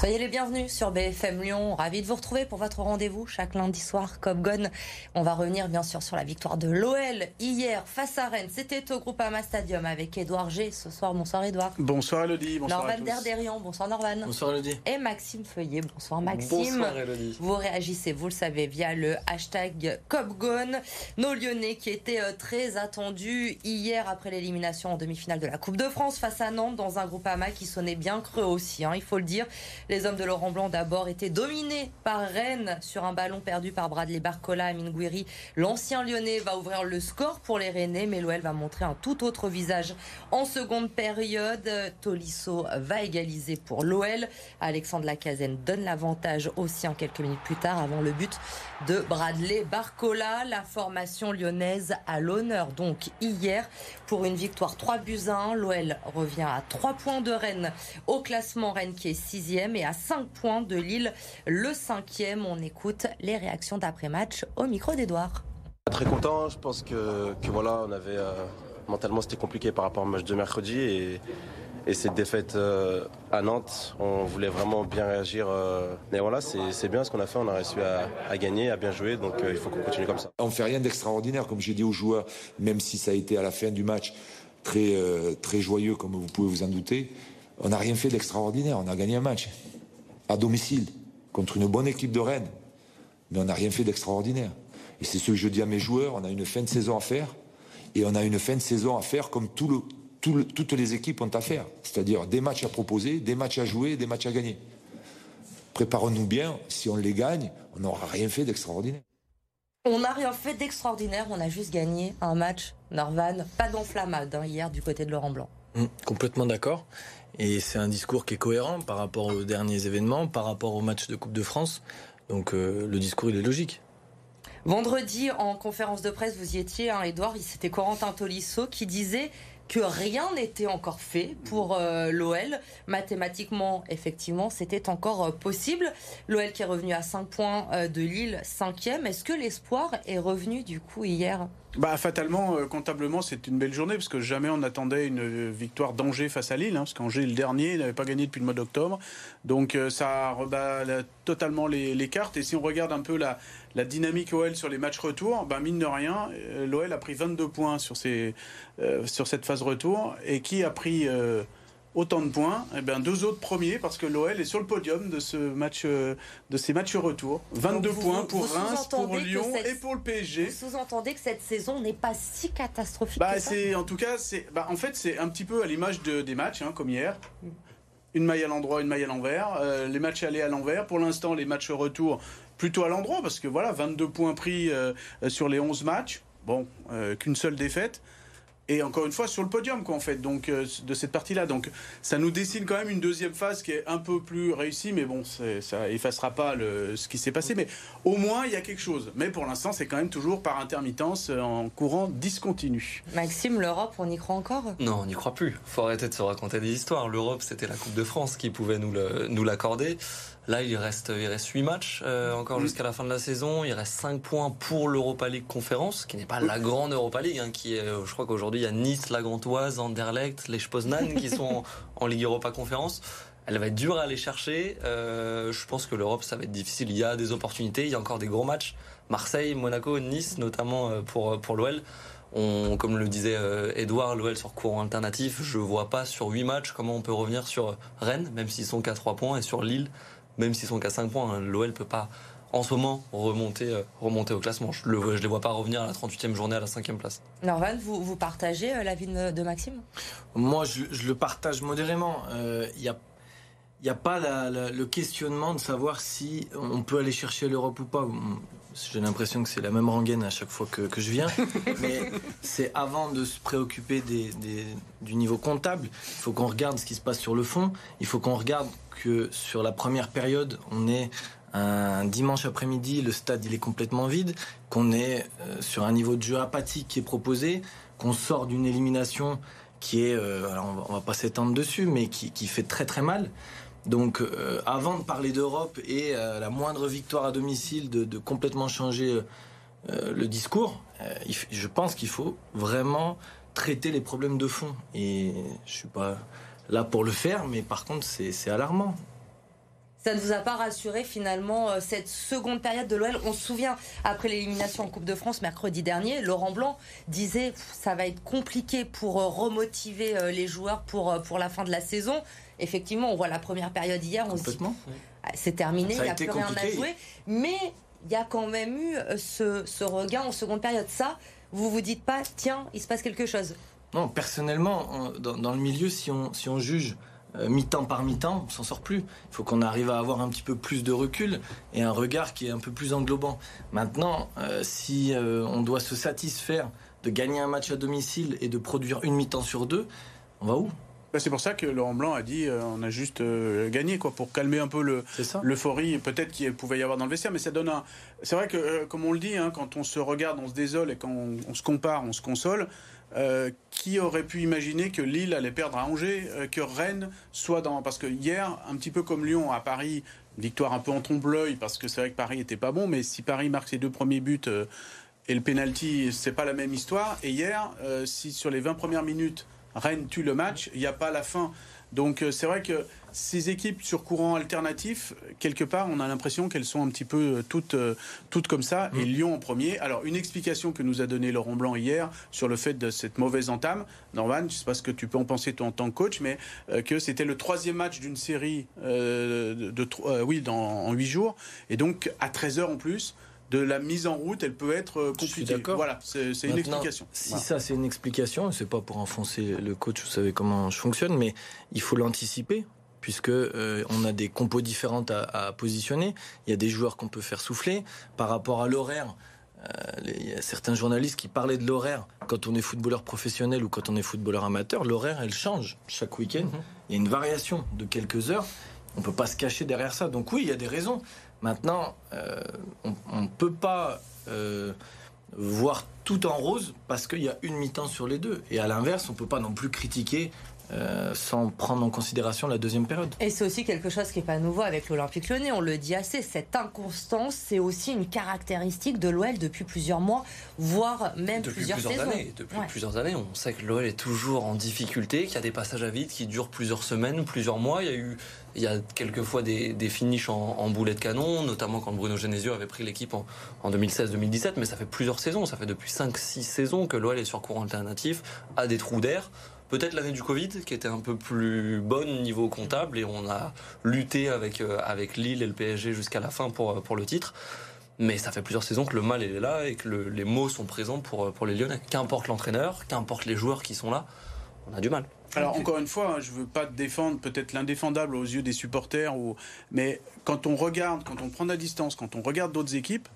Soyez les bienvenus sur BFM Lyon. Ravi de vous retrouver pour votre rendez-vous chaque lundi soir. Copgon. On va revenir bien sûr sur la victoire de l'OL hier face à Rennes. C'était au Groupama Stadium avec Édouard G. Ce soir, bonsoir Édouard. Bonsoir Elodie. Bonsoir Norvan Derderian. Bonsoir Norvan. Bonsoir Elodie. Et Maxime Feuillet. Bonsoir Maxime. Bonsoir Elodie. Vous réagissez, vous le savez, via le hashtag Copgon. Nos Lyonnais qui étaient euh, très attendus hier après l'élimination en demi-finale de la Coupe de France face à Nantes dans un Groupama qui sonnait bien creux aussi, hein, il faut le dire. Les hommes de Laurent Blanc d'abord étaient dominés par Rennes sur un ballon perdu par Bradley Barcola à Minguiri. L'ancien lyonnais va ouvrir le score pour les Rennais, mais l'OL va montrer un tout autre visage en seconde période. Tolisso va égaliser pour l'OL. Alexandre Lacazette donne l'avantage aussi en quelques minutes plus tard avant le but de Bradley Barcola. La formation lyonnaise à l'honneur donc hier pour une victoire 3 buts à 1. L'OL revient à 3 points de Rennes au classement Rennes qui est 6e et à 5 points de Lille le 5e. On écoute les réactions d'après-match au micro d'Edouard. Très content, je pense que, que voilà, on avait euh, mentalement c'était compliqué par rapport au match de mercredi et, et cette défaite euh, à Nantes, on voulait vraiment bien réagir. Euh, mais voilà, c'est bien ce qu'on a fait, on a réussi à, à gagner, à bien jouer, donc il faut qu'on continue comme ça. On fait rien d'extraordinaire, comme j'ai dit aux joueurs, même si ça a été à la fin du match très, très joyeux, comme vous pouvez vous en douter. On n'a rien fait d'extraordinaire, on a gagné un match à domicile contre une bonne équipe de Rennes, mais on n'a rien fait d'extraordinaire. Et c'est ce que je dis à mes joueurs, on a une fin de saison à faire, et on a une fin de saison à faire comme tout le, tout le, toutes les équipes ont à faire, c'est-à-dire des matchs à proposer, des matchs à jouer, des matchs à gagner. Préparons-nous bien, si on les gagne, on n'aura rien fait d'extraordinaire. On n'a rien fait d'extraordinaire, on a juste gagné un match, Norvan, pas d'enflammade hein, hier du côté de Laurent Blanc. Mmh, complètement d'accord. Et c'est un discours qui est cohérent par rapport aux derniers événements, par rapport au match de Coupe de France. Donc euh, le discours, il est logique. Vendredi, en conférence de presse, vous y étiez, hein, Edouard, c'était Corentin Tolisso qui disait que rien n'était encore fait pour euh, l'OL. Mathématiquement, effectivement, c'était encore euh, possible. L'OL qui est revenu à 5 points de Lille, 5e. Est-ce que l'espoir est revenu du coup hier? Bah, fatalement, euh, comptablement, c'est une belle journée parce que jamais on attendait une victoire d'Angers face à Lille, hein, parce qu'Angers, le dernier, n'avait pas gagné depuis le mois d'octobre. Donc euh, ça rebat totalement les, cartes. Et si on regarde un peu la, la dynamique OL sur les matchs retour, bah, mine de rien, euh, l'OL a pris 22 points sur, euh, sur cette phase retour. Et qui a pris autant de points, eh bien deux autres premiers parce que l'OL est sur le podium de ce match, de ces matchs retour. 22 vous, points pour Reims, pour Lyon cette, et pour le PSG. Vous sous-entendez que cette saison n'est pas si catastrophique bah, que ça c'est en tout cas c'est bah, en fait c'est un petit peu à l'image de, des matchs hein, comme hier. Une maille à l'endroit, une maille à l'envers. Euh, les matchs allés à l'envers. Pour l'instant, les matchs retour plutôt à l'endroit parce que voilà, 22 points pris euh, sur les 11 matchs. Bon, euh, qu'une seule défaite et encore une fois sur le podium quoi en fait donc euh, de cette partie là donc ça nous dessine quand même une deuxième phase qui est un peu plus réussie mais bon ça effacera pas le, ce qui s'est passé. Mais au moins il y a quelque chose. Mais pour l'instant c'est quand même toujours par intermittence euh, en courant discontinu. Maxime l'Europe on y croit encore? Non on n'y croit plus. Faut arrêter de se raconter des histoires. l'Europe c'était la Coupe de France qui pouvait nous l'accorder Là, il reste, il reste 8 matchs euh, encore mmh. jusqu'à la fin de la saison. Il reste 5 points pour l'Europa League Conférence, qui n'est pas la grande Europa League, hein, qui est, je crois qu'aujourd'hui, il y a Nice, la Gantoise, Anderlecht, les Poznan qui sont en, en, Ligue Europa Conférence. Elle va être dure à aller chercher. Euh, je pense que l'Europe, ça va être difficile. Il y a des opportunités, il y a encore des gros matchs. Marseille, Monaco, Nice, notamment pour, pour l'OL. On, comme le disait Edouard, l'OL sur courant alternatif, je vois pas sur 8 matchs comment on peut revenir sur Rennes, même s'ils sont qu'à 3 points, et sur Lille, même s'ils sont qu'à 5 points. Hein, L'OL peut pas en ce moment remonter, euh, remonter au classement. Je ne les vois pas revenir à la 38e journée à la 5e place. Norvan, vous, vous partagez euh, l'avis de, de, Maxime? Moi, je, je, le partage modérément. Il euh, n'y a, y a pas la, la, le questionnement de savoir si on peut aller chercher l'Europe ou pas. J'ai l'impression que c'est la même rengaine à chaque fois que, que je viens. Mais c'est avant de se préoccuper des, des, du niveau comptable. Il faut qu'on regarde ce qui se passe sur le fond. Il faut qu'on regarde que sur la première période, on est un dimanche après-midi, le stade il est complètement vide, qu'on est euh, sur un niveau de jeu apathique qui est proposé, qu'on sort d'une élimination qui est, euh, alors on va, on va pas s'étendre dessus, mais qui, qui, fait très très mal. Donc euh, avant de parler d'Europe et euh, la moindre victoire à domicile de, complètement changer euh, le discours, je pense qu'il faut vraiment traiter les problèmes de fond. Et je suis pas là pour le faire, mais par contre c'est alarmant. Ça ne vous a pas rassuré finalement euh, cette seconde période de l'OL On se souvient, après l'élimination en Coupe de France mercredi dernier, Laurent Blanc disait ça va être compliqué pour euh, remotiver euh, les joueurs pour, pour la fin de la saison. Effectivement, on voit la première période hier, on se dit ah, c'est terminé, il n'y a, plus rien à jouer. Mais il y a quand même eu ce, ce regain en seconde période. Ça, vous vous dites pas, tiens, il se passe quelque chose Non, personnellement, dans, dans, le milieu, si on, si on juge euh, mi-temps par mi-temps, on s'en sort plus. Il faut qu'on arrive à avoir un petit peu plus de recul et un regard qui est un peu plus englobant. Maintenant, euh, si euh, on doit se satisfaire de gagner un match à domicile et de produire une mi-temps sur deux, on va où? Bah, c'est pour ça que Laurent Blanc a dit on a juste gagné quoi pour calmer un peu l'euphorie peut-être qu'il pouvait y avoir dans le vestiaire mais ça donne un c'est vrai que comme on le dit hein, quand on se regarde on se désole et quand on se compare on se console euh, qui aurait pu imaginer que Lille allait perdre à Angers, euh, que Rennes soit dans... Parce que hier, un petit peu comme Lyon à Paris, victoire un peu en trompe-l'œil, parce que c'est vrai que Paris était pas bon, mais si Paris marque ses deux premiers buts euh, et le penalty, c'est pas la même histoire. Et hier, si sur les 20 premières minutes, Rennes tue le match, il n'y a pas la fin. Donc c'est vrai que ces équipes sur courant alternatif, quelque part, on a l'impression qu'elles sont un petit peu euh, toutes, euh, toutes comme ça. Et mm. Lyon en premier. Alors, une explication que nous a donnée Laurent Blanc hier sur le fait de cette mauvaise entame, Norman, je ne sais pas ce que tu peux en penser toi en tant que coach, mais euh, que c'était le troisième match d'une série de, oui, dans, en huit jours. Et donc, à 13 heures en plus de la mise en route, elle peut être compliquée. Voilà, c'est une explication. Si ça c'est une explication, c'est pas pour enfoncer le coach, vous savez comment je fonctionne, mais il faut l'anticiper puisque euh, on a des compos différentes à, positionner. Il y a des joueurs qu'on peut faire souffler par rapport à l'horaire. Euh, il y a certains journalistes qui parlaient de l'horaire quand on est footballeur professionnel ou quand on est footballeur amateur. L'horaire, elle change chaque week-end. Mhm. Il y a une variation de quelques heures. On peut pas se cacher derrière ça. Donc oui, il y a des raisons. Maintenant, euh, on ne peut pas voir tout en rose parce qu'il y a une mi-temps sur les deux. Et à l'inverse, on peut pas non plus critiquer euh, sans prendre en considération la deuxième période. Et c'est aussi quelque chose qui n'est pas nouveau avec l'Olympique Lyonnais, on le dit assez, cette inconstance, c'est aussi une caractéristique de l'OL depuis plusieurs mois, voire même plusieurs, saisons. Années. Depuis plusieurs années, on sait que l'OL est toujours en difficulté, qu'il y a des passages à vide qui durent plusieurs semaines, plusieurs mois. Il y a eu il y a quelquefois des, des finishes en, boulet de canon, notamment quand Bruno Genesio avait pris l'équipe en, en 2016-2017, mais ça fait plusieurs saisons, ça fait depuis 5-6 saisons que l'OL est sur courant alternatif, a des trous d'air. Peut-être l'année du Covid, qui était un peu plus bonne niveau comptable, et on a lutté avec, euh, avec Lille et le PSG jusqu'à la fin pour, pour le titre. Mais ça fait plusieurs saisons que le mal est là et que les mots sont présents pour, pour les Lyonnais. Qu'importe l'entraîneur, qu'importe les joueurs qui sont là, on a du mal. Alors encore une fois, hein, je ne veux pas défendre peut-être l'indéfendable aux yeux des supporters, mais quand on regarde, quand on prend la distance, quand on regarde d'autres équipes,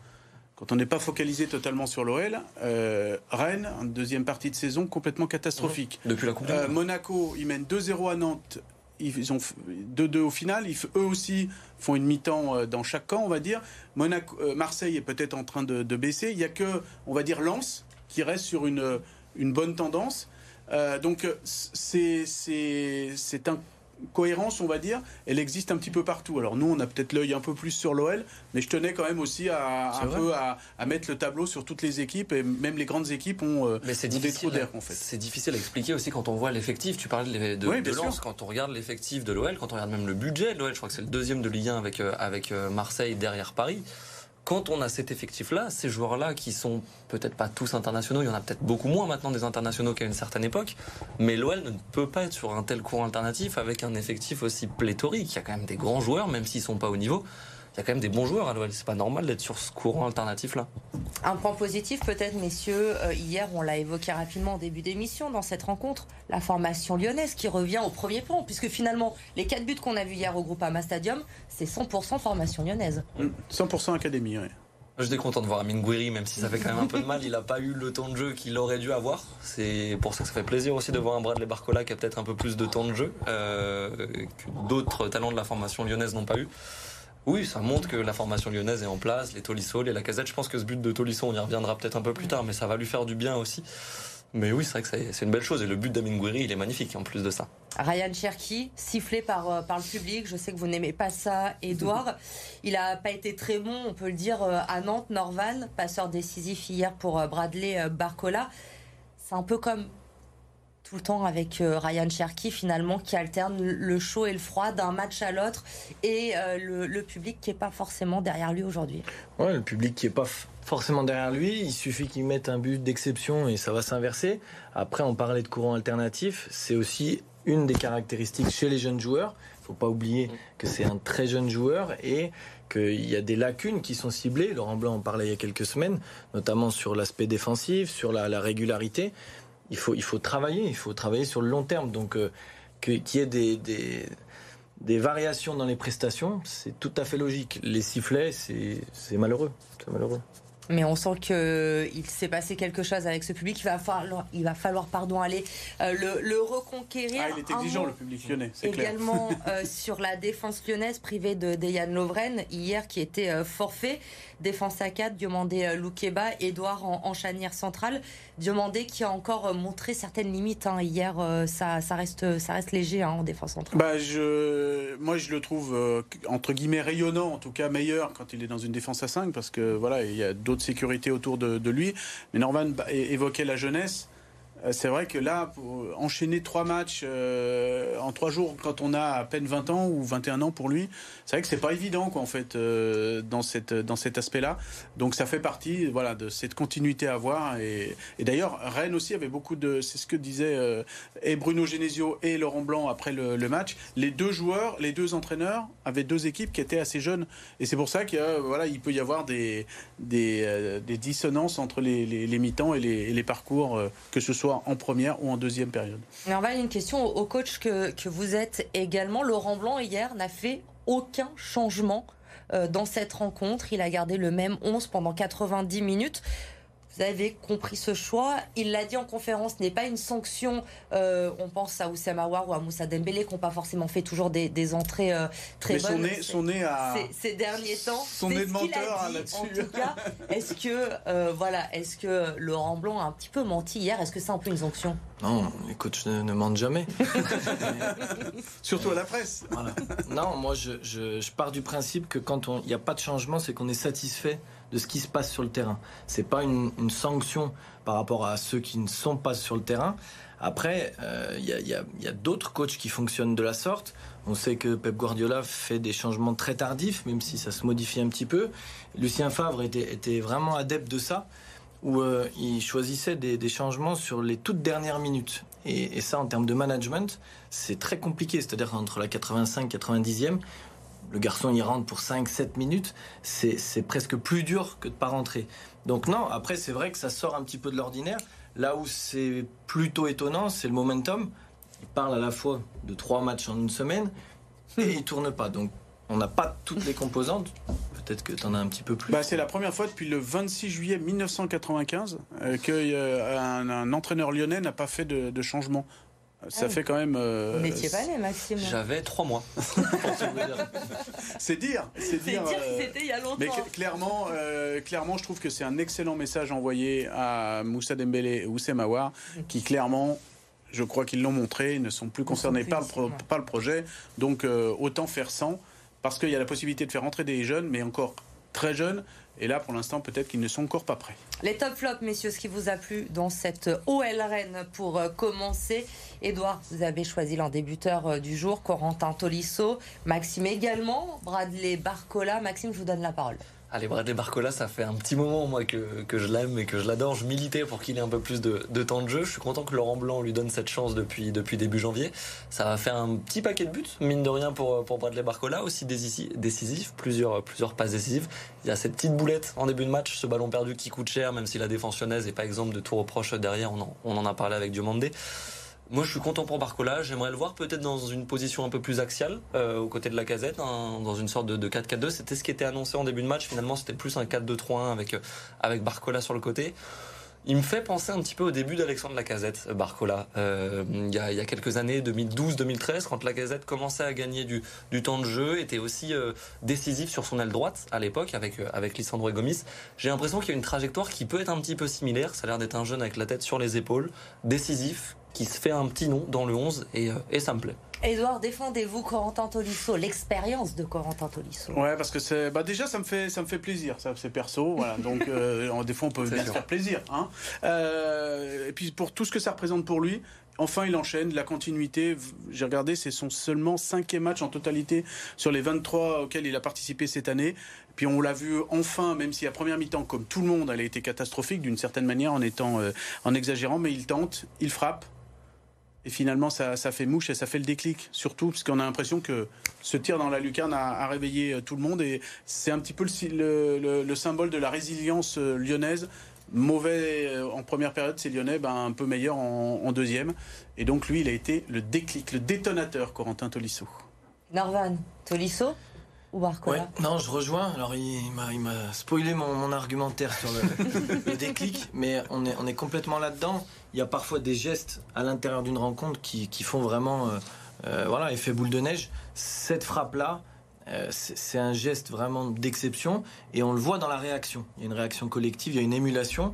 quand on n'est pas focalisé totalement sur l'OL, euh, Rennes, en deuxième partie de saison complètement catastrophique. Depuis la Coupe euh, Monaco, ils mènent 2-0 à Nantes. Ils ont 2-2 au final. Ils, eux aussi font une mi-temps euh, dans chaque camp, on va dire. Monaco, Marseille est peut-être en train de, baisser. Il n'y a que, on va dire, Lens qui reste sur une, une bonne tendance. donc c'est un cohérence, on va dire, elle existe un petit peu partout. Alors nous, on a peut-être l'œil un peu plus sur l'OL, mais je tenais quand même aussi à, un peu à, mettre le tableau sur toutes les équipes, et même les grandes équipes ont, euh, des trous d'air, en fait. C'est difficile à expliquer aussi quand on voit l'effectif. Tu parlais de, de, Lens, quand on regarde l'effectif de l'OL, quand on regarde même le budget de l'OL, je crois que c'est le deuxième de Ligue 1 avec, euh, avec euh, Marseille derrière Paris quand on a cet effectif-là, ces joueurs-là qui sont peut-être pas tous internationaux, il y en a peut-être beaucoup moins maintenant des internationaux qu'à une certaine époque, mais l'OL ne peut pas être sur un tel courant alternatif avec un effectif aussi pléthorique. Il y a quand même des grands joueurs, même s'ils sont pas au niveau. Il y a quand même des bons joueurs à l'OL. C'est pas normal d'être sur ce courant alternatif-là. Un point positif, peut-être, messieurs. Euh, hier, on l'a évoqué rapidement au début d'émission dans cette rencontre, la formation lyonnaise qui revient au premier plan, puisque finalement, les quatre buts qu'on a vus hier au groupe Ama Stadium, c'est 100% formation lyonnaise. 100% mmh. académie, oui. J'étais content de voir Amine Gouiri, même si ça fait quand même un peu de mal. Il n'a pas eu le temps de jeu qu'il aurait dû avoir. C'est pour ça que ça fait plaisir aussi de voir un Bradley Barcola qui a peut-être un peu plus de temps de jeu euh, que d'autres talents de la formation lyonnaise n'ont pas eu. Oui, ça montre que la formation lyonnaise est en place, les Tolisso, les Lacazette. Je pense que ce but de Tolisso, on y reviendra peut-être un peu plus tard, mais ça va lui faire du bien aussi. Mais oui, c'est vrai que c'est une belle chose. Et le but d'Amin Gouiri, il est magnifique en plus de ça. Ryan Cherki, sifflé par, euh, par le public. Je sais que vous n'aimez pas ça, Edouard. Il n'a pas été très bon, on peut le dire, euh, à Nantes. Norvan, passeur décisif hier pour euh, Bradley Barcola. C'est un peu comme tout le temps avec euh, Ryan Cherky finalement qui alterne le chaud et le froid d'un match à l'autre et euh, le, public qui est pas forcément derrière lui aujourd'hui. Ouais, le public qui est pas forcément derrière lui, il suffit qu'il mette un but d'exception et ça va s'inverser. Après, on parlait de courant alternatif, c'est aussi une des caractéristiques chez les jeunes joueurs. Il faut pas oublier que c'est un très jeune joueur et qu'il y a des lacunes qui sont ciblées. Laurent Blanc en parlait il y a quelques semaines, notamment sur l'aspect défensif, sur la régularité il faut, il faut travailler, il faut travailler sur le long terme. Donc, euh, qu'il y ait des, des, des, variations dans les prestations, c'est tout à fait logique. Les sifflets, c'est malheureux. C'est malheureux. Mais on sent qu'il s'est passé quelque chose avec ce public. Il va falloir, il va falloir pardon, aller euh, le, reconquérir. Ah, il est exigeant, le public lyonnais. Également euh, sur la défense lyonnaise privée de Dejan Lovren, hier, qui était euh, forfait. Défense à 4, Diomandé Loukeba, Edouard en, en chanière centrale. Diomandé qui a encore montré certaines limites. Hein. Hier, ça, ça, reste, ça reste léger hein, en défense centrale. Bah, je, moi, je le trouve, entre guillemets, rayonnant, en tout cas meilleur quand il est dans une défense à 5, parce que voilà, il y a d'autres de sécurité autour de, de lui. Mais Norman évoquait la jeunesse. Euh, c'est vrai que là, enchaîner trois matchs euh, en trois jours, quand on a à peine 20 ans ou 21 ans pour lui, c'est vrai que c'est pas évident, quoi, en fait, euh, dans, cette, dans cet aspect-là. Donc ça fait partie, voilà, de cette continuité à avoir. Et, d'ailleurs, Rennes aussi avait beaucoup de, c'est ce que disaient et Bruno Genesio et Laurent Blanc après le, match. Les deux joueurs, les deux entraîneurs avaient deux équipes qui étaient assez jeunes, et c'est pour ça qu'il peut y avoir des, des, dissonances entre les, les, mi-temps et les, les parcours, que ce soit en première ou en deuxième période. Va une question au coach que, que vous êtes également. Laurent Blanc, hier, n'a fait aucun changement euh, dans cette rencontre. Il a gardé le même 11 pendant 90 minutes. Vous avez compris ce choix. Il l'a dit en conférence, ce n'est pas une sanction. Euh, on pense à Oussama Aouar ou à Moussa Dembélé qui n'ont pas forcément fait toujours des, des entrées euh, très bonnes. Mais son nez, à... ces, derniers temps. Son nez de menteur là-dessus. En tout cas, est-ce que, euh, voilà, est-ce que Laurent Blanc a un petit peu menti hier? Est-ce que c'est un peu une sanction? Non, les coachs ne, mentent jamais. Surtout à la presse. Voilà. Non, moi je, je, je, pars du principe que quand il n'y a pas de changement, c'est qu'on est satisfait de ce qui se passe sur le terrain. C'est pas une, sanction par rapport à ceux qui ne sont pas sur le terrain. Après, euh, il y a, d'autres coachs qui fonctionnent de la sorte. On sait que Pep Guardiola fait des changements très tardifs, même si ça se modifie un petit peu. Lucien Favre était, vraiment adepte de ça, où euh, il choisissait des, changements sur les toutes dernières minutes. Et, et ça, en termes de management, c'est très compliqué. C'est-à-dire entre la 85 90e, le garçon y rentre pour 5-7 minutes, c'est presque plus dur que de pas rentrer. Donc non, après c'est vrai que ça sort un petit peu de l'ordinaire. Là où c'est plutôt étonnant, c'est le momentum. Il parle à la fois de trois matchs en une semaine et il tourne pas. Donc on n'a pas toutes les composantes. Peut-être que tu en as un petit peu plus. Bah, c'est la première fois depuis le 26 juillet 1995 euh, qu'un euh, entraîneur lyonnais n'a pas fait de changement ça ah fait quand même. Euh, Vous n'étiez pas né, Maxime J'avais trois mois. c'est dire. C'est dire, euh, c'était il y a longtemps. Mais clairement, euh, clairement, je trouve que c'est un excellent message envoyé à Moussa Dembélé et Oussem Aouar, qui clairement je crois qu'ils l'ont montré, ne sont plus concernés par, le par le projet. Donc autant faire sans, parce qu'il y a la possibilité de faire entrer des jeunes, mais encore très jeunes, et là, pour l'instant, peut-être qu'ils ne sont encore pas prêts. Les top flops, messieurs, ce qui vous a plu dans cette OL Rennes pour euh, commencer. Edouard, vous avez choisi l'un débuteur euh, du jour, Corentin Tolisso. Maxime également, Bradley Barcola. Maxime, je vous donne la parole. Allez, Bradley Barcola, ça fait un petit moment, moi, que, que je l'aime et que je l'adore. Je militais pour qu'il ait un peu plus de, de, temps de jeu. Je suis content que Laurent Blanc lui donne cette chance depuis, depuis début janvier. Ça va faire un petit paquet de buts, mine de rien, pour, pour Bradley Barcola. Aussi décisif, plusieurs, plusieurs passes décisives. Il y a cette petite boulette en début de match, ce ballon perdu qui coûte cher, même si la défense lyonnaise n'est pas exemple de tout reproche derrière. On en, on en a parlé avec Diomandé. Moi, je suis content pour Barcola. J'aimerais le voir peut-être dans une position un peu plus axiale, euh, aux côtés de la casette, hein, dans une sorte de, 4-4-2. C'était ce qui était annoncé en début de match. Finalement, c'était plus un 4-2-3-1 avec, euh, avec Barcola sur le côté. Il me fait penser un petit peu au début d'Alexandre Lacazette, euh, Barcola. il, y a, y a, quelques années, 2012-2013, quand Lacazette commençait à gagner du, du temps de jeu, était aussi décisif sur son aile droite à l'époque avec, avec Lissandro et Gomis. J'ai l'impression qu'il y a une trajectoire qui peut être un petit peu similaire. Ça a l'air d'être un jeune avec la tête sur les épaules, décisif, qui se fait un petit nom dans le 11 et, euh, et ça me plaît. Edouard, défendez-vous Corentin Tolisso, l'expérience de Corentin Tolisso. Ouais, parce que c'est, bah déjà ça me fait, ça me fait plaisir, ça c'est perso, voilà. Donc euh, des fois on peut bien se faire plaisir, hein. Euh, et puis pour tout ce que ça représente pour lui, Enfin, il enchaîne la continuité. J'ai regardé, c'est son seulement cinquième match en totalité sur les 23 auxquels il a participé cette année. Puis on l'a vu enfin, même si à première mi-temps, comme tout le monde, elle a été catastrophique d'une certaine manière en étant euh, en exagérant, mais il tente, il frappe. Et finalement, ça, fait mouche et ça fait le déclic, surtout parce qu'on a l'impression que ce tir dans la lucarne a, réveillé euh, tout le monde. Et c'est un petit peu le, symbole de la résilience euh, lyonnaise mauvais euh, en première période, c'est Lyonnais, ben, un peu meilleur en, deuxième. Et donc lui, il a été le déclic, le détonateur, Corentin Tolisso. Narvan, Tolisso? Ou Barcola Non, je rejoins. Alors il m'a spoilé mon, argumentaire sur le, déclic, mais on est, on est complètement là-dedans. Il y a parfois des gestes à l'intérieur d'une rencontre qui, font vraiment euh, euh, voilà, effet boule de neige. Cette frappe-là, euh, c'est un geste vraiment d'exception et on le voit dans la réaction. Il y a une réaction collective, il y a une émulation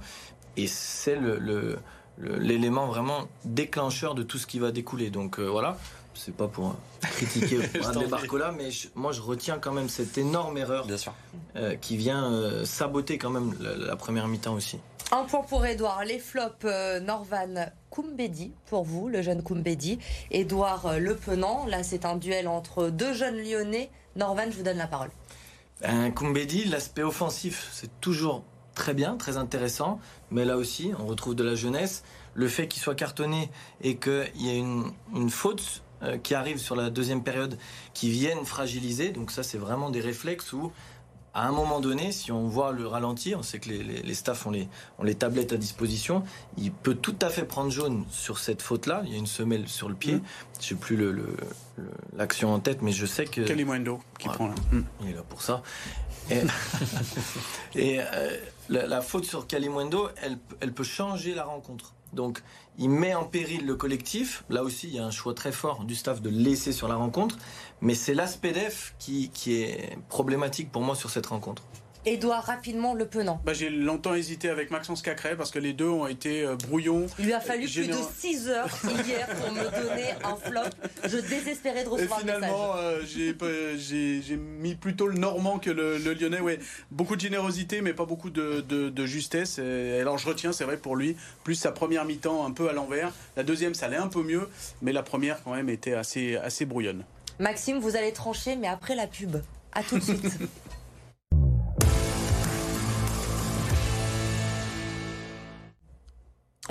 et c'est l'élément vraiment déclencheur de tout ce qui va découler. Donc euh, voilà, c'est pas pour critiquer Bradley Barcola, mais moi je retiens quand même cette énorme erreur euh, qui vient saboter quand même la, première mi-temps aussi. Un point pour Edouard. Les flops Norvan Koumbedi pour vous, le jeune Koumbedi. Edouard Le Penant. Là, c'est un duel entre deux jeunes lyonnais Norvan, je vous donne la parole. Un Koumbedi, l'aspect offensif, c'est toujours très bien, très intéressant, mais là aussi, on retrouve de la jeunesse. Le fait qu'il soit cartonné et qu'il y ait une, faute euh, qui arrive sur la deuxième période qui vienne fragiliser, donc ça, c'est vraiment des réflexes où à un moment donné, si on voit le ralenti, on sait que les, les, staffs ont les, ont les tablettes à disposition, il peut tout à fait prendre jaune sur cette faute-là. Il y a une semelle sur le pied. Mm. Je n'ai plus l'action le, en tête, mais je sais que. Kalimundo qui prend là. Mm. Il est là pour ça. Et, euh, la, faute sur Kalimundo, elle, elle peut changer la rencontre. Donc, il met en péril le collectif. Là aussi, il y a un choix très fort du staff de laisser sur la rencontre. Mais c'est l'aspect def qui, qui est problématique pour moi sur cette rencontre. Edouard, rapidement, le penant. Bah, j'ai longtemps hésité avec Maxence Cacré parce que les deux ont été euh, brouillons. Il lui a fallu plus de 6 heures hier pour me donner un flop. Je désespérais de recevoir Et finalement, euh, j'ai mis plutôt le Normand que le, Lyonnais. Ouais, beaucoup de générosité, mais pas beaucoup de, de, justesse. Et alors je retiens, c'est vrai pour lui, plus sa première mi-temps un peu à l'envers. La deuxième, ça allait un peu mieux, mais la première quand même était assez, assez brouillonne. Maxime, vous allez trancher, mais après la pub. À tout de suite.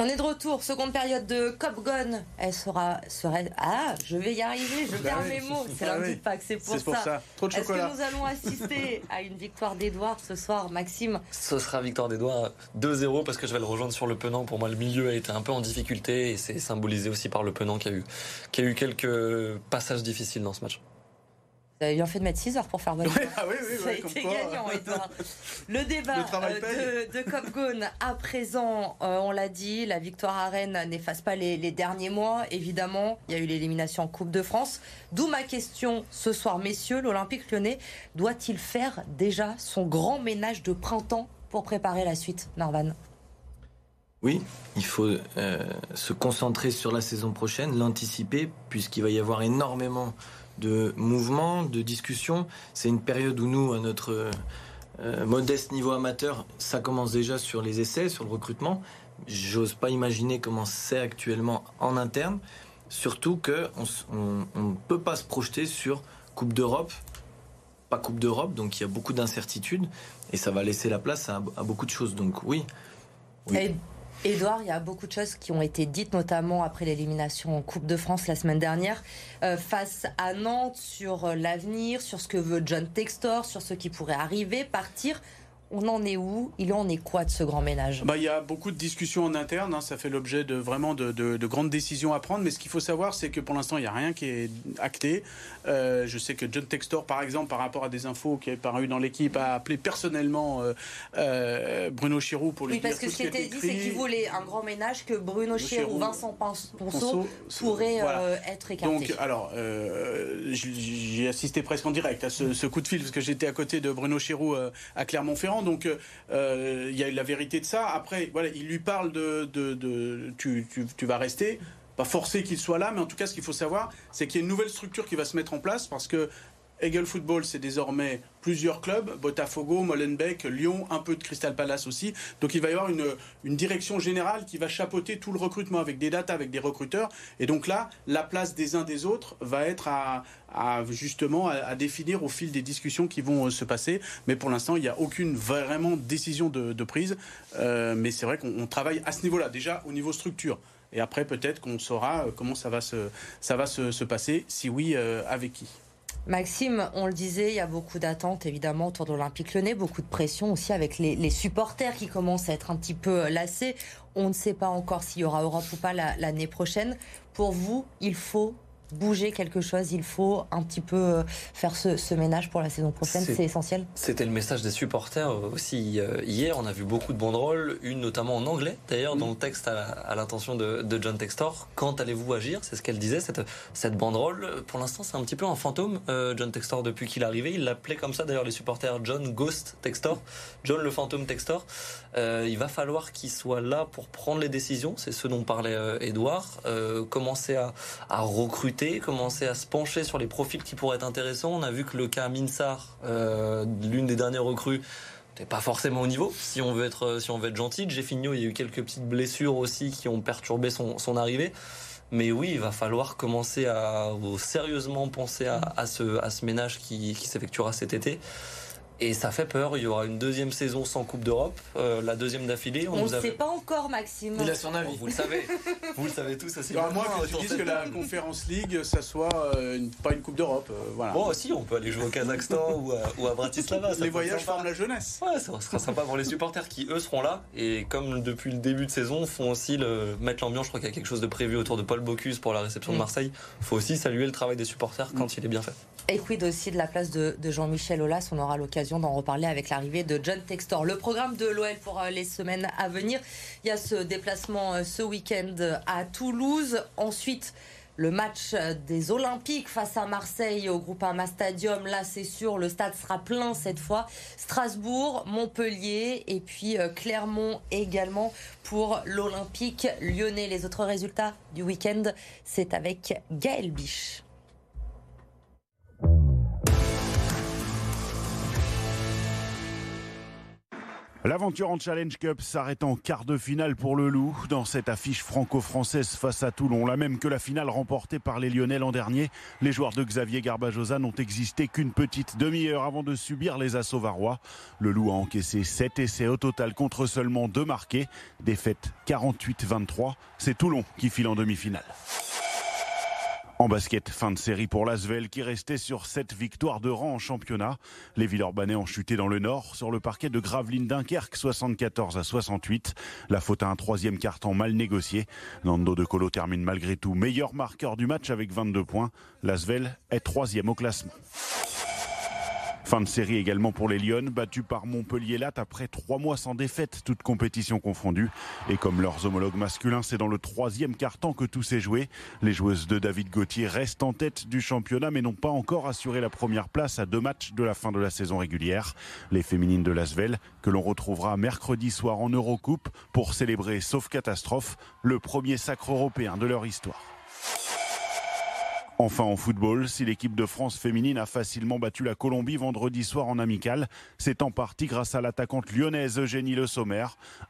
On est de retour, seconde période de Cop Gun. Elle sera, serait. Ah, je vais y arriver, je perds mes mots. C'est bah lundi de c'est pour, pour, ça. Trop de Est-ce que nous allons assister à une victoire d'Edouard ce soir, Maxime? Ce sera victoire d'Edouard 2-0 parce que je vais le rejoindre sur le penant. Pour moi, le milieu a été un peu en difficulté et c'est symbolisé aussi par le penant qui a eu, qui a eu quelques passages difficiles dans ce match. Vous avez bien fait de mettre 6 heures pour faire bonne ah oui, oui, Ça a été gagnant, Edouard. Le débat euh, de, de Cop Gone, à présent, euh, on l'a dit, la victoire à Rennes n'efface pas les, derniers mois. Évidemment, il y a eu l'élimination en Coupe de France. D'où ma question ce soir, messieurs, l'Olympique lyonnais doit-il faire déjà son grand ménage de printemps pour préparer la suite, Narvan oui, il faut euh, se concentrer sur la saison prochaine, l'anticiper, puisqu'il va y avoir énormément de mouvement, de discussion. C'est une période où nous, à notre euh, modeste niveau amateur, ça commence déjà sur les essais, sur le recrutement. J'ose pas imaginer comment c'est actuellement en interne. Surtout qu'on ne peut pas se projeter sur Coupe d'Europe, pas Coupe d'Europe, donc il y a beaucoup d'incertitudes et ça va laisser la place à, beaucoup de choses. Donc oui. oui. Edouard, il y a beaucoup de choses qui ont été dites, notamment après l'élimination en Coupe de France la semaine dernière, euh, face à Nantes, sur euh, l'avenir, sur ce que veut John Textor, sur ce qui pourrait arriver, partir on en est où? Il en est quoi de ce grand ménage? Bah, Il y a beaucoup de discussions en interne, hein. ça fait l'objet de vraiment de, grandes décisions à prendre, mais ce qu'il faut savoir, c'est que pour l'instant, il n'y a rien qui est acté. Euh, je sais que John Textor, par exemple, par rapport à des infos qui avaient paru dans l'équipe, a appelé personnellement euh, euh, Bruno Chirou pour lui oui, parce que ce qui était dit, c'est qu'il voulait un grand ménage que Bruno Chirou, Vincent Ponceau pourraient être écartés. Donc, alors, j'ai assisté presque en direct à ce, ce, coup de fil, parce que j'étais à côté de Bruno Chirou à Clermont-Ferrand. Donc euh, il y a la vérité de ça. Après, il lui parle de, tu, vas rester pas forcer qu'il soit là, mais en tout cas, ce qu'il faut savoir, c'est qu'il y a une nouvelle structure qui va se mettre en place parce que Eagle Football, c'est désormais plusieurs clubs, Botafogo, Molenbeek, Lyon, un peu de Crystal Palace aussi. Donc il va y avoir une, direction générale qui va chapeauter tout le recrutement avec des dates, avec des recruteurs. Et donc là, la place des uns des autres va être à, justement à, définir au fil des discussions qui vont euh, se passer. Mais pour l'instant, il n'y a aucune vraiment décision de, prise. Euh, mais c'est vrai qu'on travaille à ce niveau-là, déjà au niveau structure. Et après, peut-être qu'on saura euh, comment ça va se, passer, si oui, avec qui. Maxime, on le disait, il y a beaucoup d'attentes évidemment autour de l'Olympique Lyonnais, beaucoup de pression aussi avec les, supporters qui commencent à être un petit peu lassés. On ne sait pas encore s'il y aura Europe ou pas l'année prochaine. Pour vous, il faut bouger quelque chose, il faut un petit peu euh, faire ce, ménage pour la saison prochaine, c'est essentiel. C'était le message des supporters euh, aussi euh, hier, on a vu beaucoup de banderoles, une notamment en anglais d'ailleurs dans le texte à, l'intention de, John Textor. Quand allez-vous agir? C'est ce qu'elle disait, cette, cette banderole. Pour l'instant c'est un petit peu un fantôme, John Textor, depuis qu'il est arrivé. Il l'appelait comme ça d'ailleurs les supporters, John Ghost Textor, John le fantôme Textor. il va falloir qu'il soit là pour prendre les décisions, c'est ce dont parlait Edouard, commencer à, à recruter commencer à se pencher sur les profils qui pourraient être intéressants. On a vu que le cas Minsar, euh, l'une des dernières recrues, n'est pas forcément au niveau. Si on veut être, euh, si on veut être gentil, Jeffinho, il y a eu quelques petites blessures aussi qui ont perturbé son, arrivée. Mais oui, il va falloir commencer à sérieusement penser à, ce, à ce ménage qui, qui s'effectuera cet été. Et ça fait peur. Il y aura une deuxième saison sans Coupe d'Europe, euh, la deuxième d'affilée. On ne sait pas encore, Maxime. Il a son avis. vous le savez. vous le savez tous aussi. Bah, moi, que tu dises que la Conférence League, ça soit euh, pas une Coupe d'Europe. Euh, voilà. Bon, si, on peut aller jouer au Kazakhstan ou, à, ou, à, Bratislava. Les voyages forment la jeunesse. Ouais, ça sera sympa pour les supporters qui, eux, seront là. Et comme depuis le début de saison, font aussi le, mettre l'ambiance. Je crois qu'il y a quelque chose de prévu autour de Paul Bocuse pour la réception de mm. Marseille. Il faut aussi saluer le travail des supporters quand il est bien fait. Et quid aussi de la place de, Jean-Michel Aulas? On aura l'occasion d'en reparler avec l'arrivée de John Textor. Le programme de l'OL pour euh, les semaines à venir, il y a ce déplacement euh, ce week-end à Toulouse. Ensuite, le match euh, des Olympiques face à Marseille au Groupama Stadium. Là, c'est sûr, le stade sera plein cette fois. Strasbourg, Montpellier et puis Clermont également pour l'Olympique lyonnais. Les autres résultats du week-end, c'est avec Gaël Biche. L'aventure en Challenge Cup s'arrête en quart de finale pour le Loup dans cette affiche franco-française face à Toulon. La même que la finale remportée par les Lyonnais l'an dernier. Les joueurs de Xavier Garbajosa n'ont existé qu'une petite demi-heure avant de subir les assauts varois. Le Loup a encaissé 7 essais au total contre seulement 2 marqués. Défaite 48-23. C'est Toulon qui file en demi-finale. En basket, fin de série pour l'Asvel qui restait sur 7 victoires de rang en championnat. Les Villeurbanais ont chuté dans le nord sur le parquet de Gravelines Dunkerque 74 à 68. La faute à un troisième carton mal négocié. Nando de Colo termine malgré tout meilleur marqueur du match avec 22 points. L'Asvel est troisième au classement. Fin de série également pour les Lyonnes, battus par Montpellier Latte après trois mois sans défaite, toutes compétitions confondues. Et comme leurs homologues masculins, c'est dans le troisième quart-temps que tout s'est joué. Les joueuses de David Gauthier restent en tête du championnat, mais n'ont pas encore assuré la première place à deux matchs de la fin de la saison régulière. Les féminines de Lasvel, que l'on retrouvera mercredi soir en Eurocoupe pour célébrer, sauf catastrophe, le premier sacre européen de leur histoire. Enfin en football, si l'équipe de France féminine a facilement battu la Colombie vendredi soir en amical, c'est en partie grâce à l'attaquante lyonnaise Eugénie Le Sommer.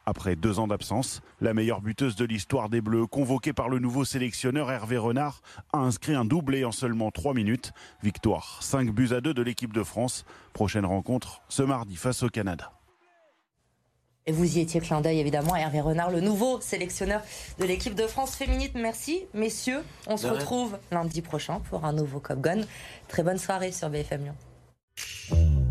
Après deux ans d'absence, la meilleure buteuse de l'histoire des Bleus, convoquée par le nouveau sélectionneur Hervé Renard, a inscrit un doublé en seulement trois minutes. Victoire 5 buts à 2 de l'équipe de France. Prochaine rencontre ce mardi face au Canada. Et vous y étiez clin d'œil évidemment Hervé Renard, le nouveau sélectionneur de l'équipe de France féminine. Merci messieurs, on se retrouve lundi prochain pour un nouveau Cop Gun. Très bonne soirée sur BFM Lyon.